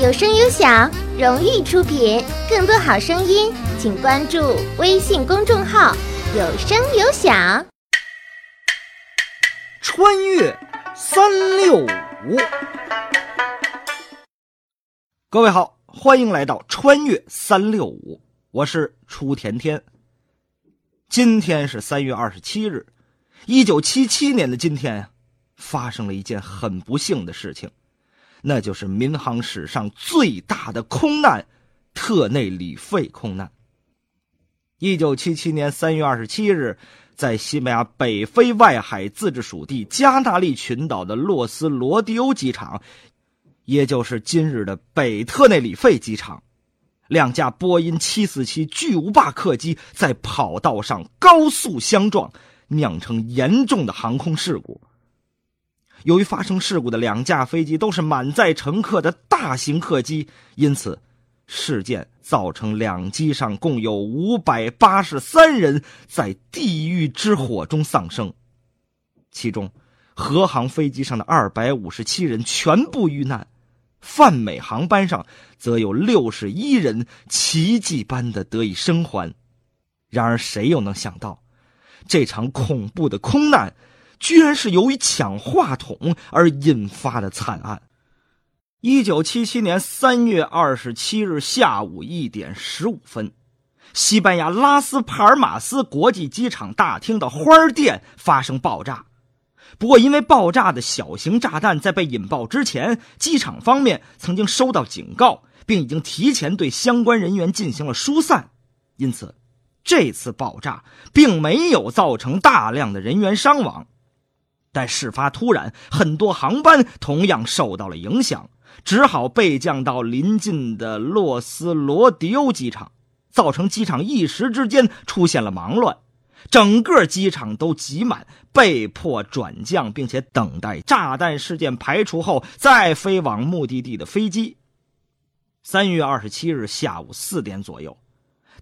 有声有响，荣誉出品。更多好声音，请关注微信公众号“有声有响”。穿越三六五，各位好，欢迎来到穿越三六五，我是初甜甜。今天是三月二十七日，一九七七年的今天呀，发生了一件很不幸的事情。那就是民航史上最大的空难——特内里费空难。一九七七年三月二十七日，在西班牙北非外海自治属地加那利群岛的洛斯罗迪欧机场，也就是今日的北特内里费机场，两架波音七四七巨无霸客机在跑道上高速相撞，酿成严重的航空事故。由于发生事故的两架飞机都是满载乘客的大型客机，因此事件造成两机上共有五百八十三人在地狱之火中丧生，其中和航飞机上的二百五十七人全部遇难，泛美航班上则有六十一人奇迹般的得以生还。然而，谁又能想到，这场恐怖的空难？居然是由于抢话筒而引发的惨案。一九七七年三月二十七日下午一点十五分，西班牙拉斯帕尔马斯国际机场大厅的花店发生爆炸。不过，因为爆炸的小型炸弹在被引爆之前，机场方面曾经收到警告，并已经提前对相关人员进行了疏散，因此这次爆炸并没有造成大量的人员伤亡。但事发突然，很多航班同样受到了影响，只好备降到临近的洛斯罗迪欧机场，造成机场一时之间出现了忙乱，整个机场都挤满，被迫转降，并且等待炸弹事件排除后再飞往目的地的飞机。三月二十七日下午四点左右，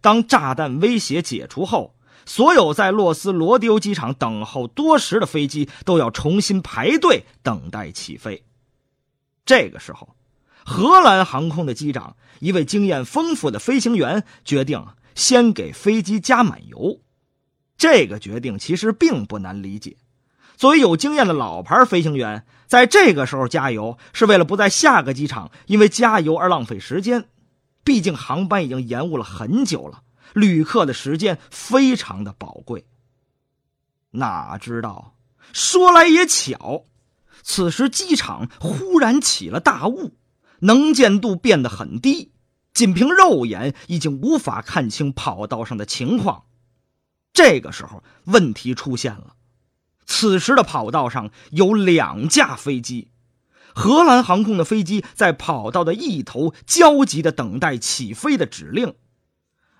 当炸弹威胁解除后。所有在洛斯罗迪欧机场等候多时的飞机都要重新排队等待起飞。这个时候，荷兰航空的机长，一位经验丰富的飞行员，决定先给飞机加满油。这个决定其实并不难理解。作为有经验的老牌飞行员，在这个时候加油，是为了不在下个机场因为加油而浪费时间。毕竟航班已经延误了很久了。旅客的时间非常的宝贵。哪知道，说来也巧，此时机场忽然起了大雾，能见度变得很低，仅凭肉眼已经无法看清跑道上的情况。这个时候，问题出现了。此时的跑道上有两架飞机，荷兰航空的飞机在跑道的一头焦急的等待起飞的指令。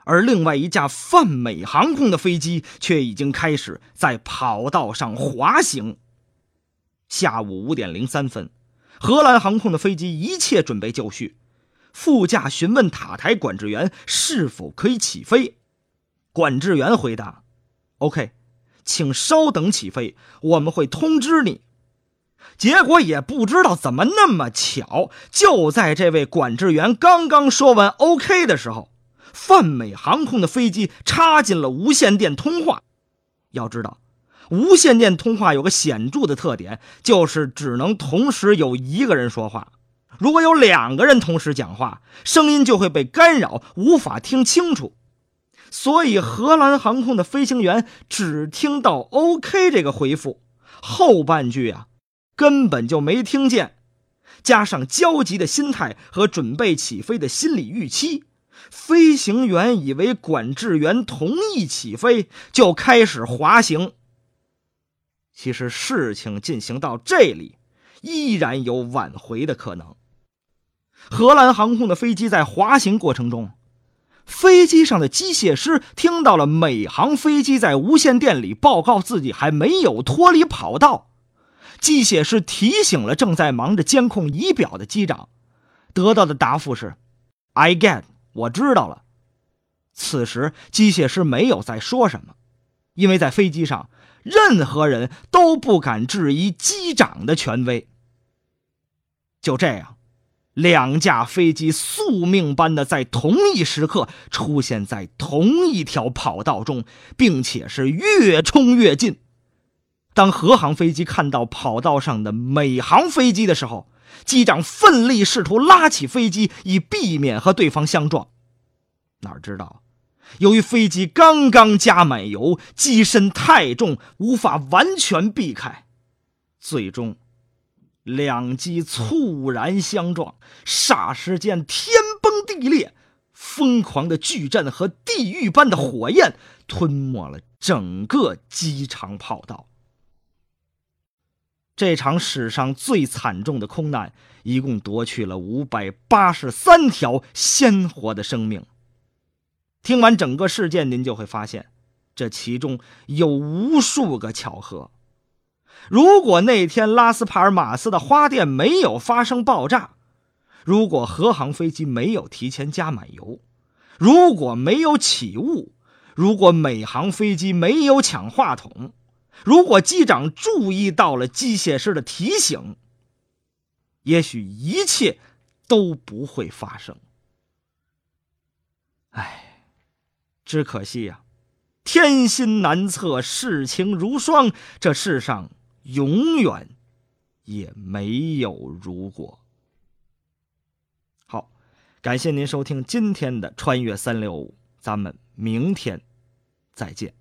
而另外一架泛美航空的飞机却已经开始在跑道上滑行。下午五点零三分，荷兰航空的飞机一切准备就绪，副驾询问塔台管制员是否可以起飞。管制员回答：“OK，请稍等起飞，我们会通知你。”结果也不知道怎么那么巧，就在这位管制员刚刚说完 “OK” 的时候。泛美航空的飞机插进了无线电通话。要知道，无线电通话有个显著的特点，就是只能同时有一个人说话。如果有两个人同时讲话，声音就会被干扰，无法听清楚。所以，荷兰航空的飞行员只听到 “OK” 这个回复，后半句啊，根本就没听见。加上焦急的心态和准备起飞的心理预期。飞行员以为管制员同意起飞，就开始滑行。其实事情进行到这里，依然有挽回的可能。荷兰航空的飞机在滑行过程中，飞机上的机械师听到了美航飞机在无线电里报告自己还没有脱离跑道。机械师提醒了正在忙着监控仪表的机长，得到的答复是：“I get。”我知道了。此时，机械师没有再说什么，因为在飞机上，任何人都不敢质疑机长的权威。就这样，两架飞机宿命般的在同一时刻出现在同一条跑道中，并且是越冲越近。当荷航飞机看到跑道上的美航飞机的时候，机长奋力试图拉起飞机，以避免和对方相撞。哪知道，由于飞机刚刚加满油，机身太重，无法完全避开，最终。两机猝然相撞，霎时间天崩地裂，疯狂的巨震和地狱般的火焰吞没了整个机场跑道。这场史上最惨重的空难，一共夺去了五百八十三条鲜活的生命。听完整个事件，您就会发现，这其中有无数个巧合。如果那天拉斯帕尔马斯的花店没有发生爆炸，如果荷航飞机没有提前加满油，如果没有起雾，如果美航飞机没有抢话筒，如果机长注意到了机械师的提醒，也许一切都不会发生。唉，只可惜呀，天心难测，世情如霜，这世上。永远也没有如果。好，感谢您收听今天的《穿越三六五》，咱们明天再见。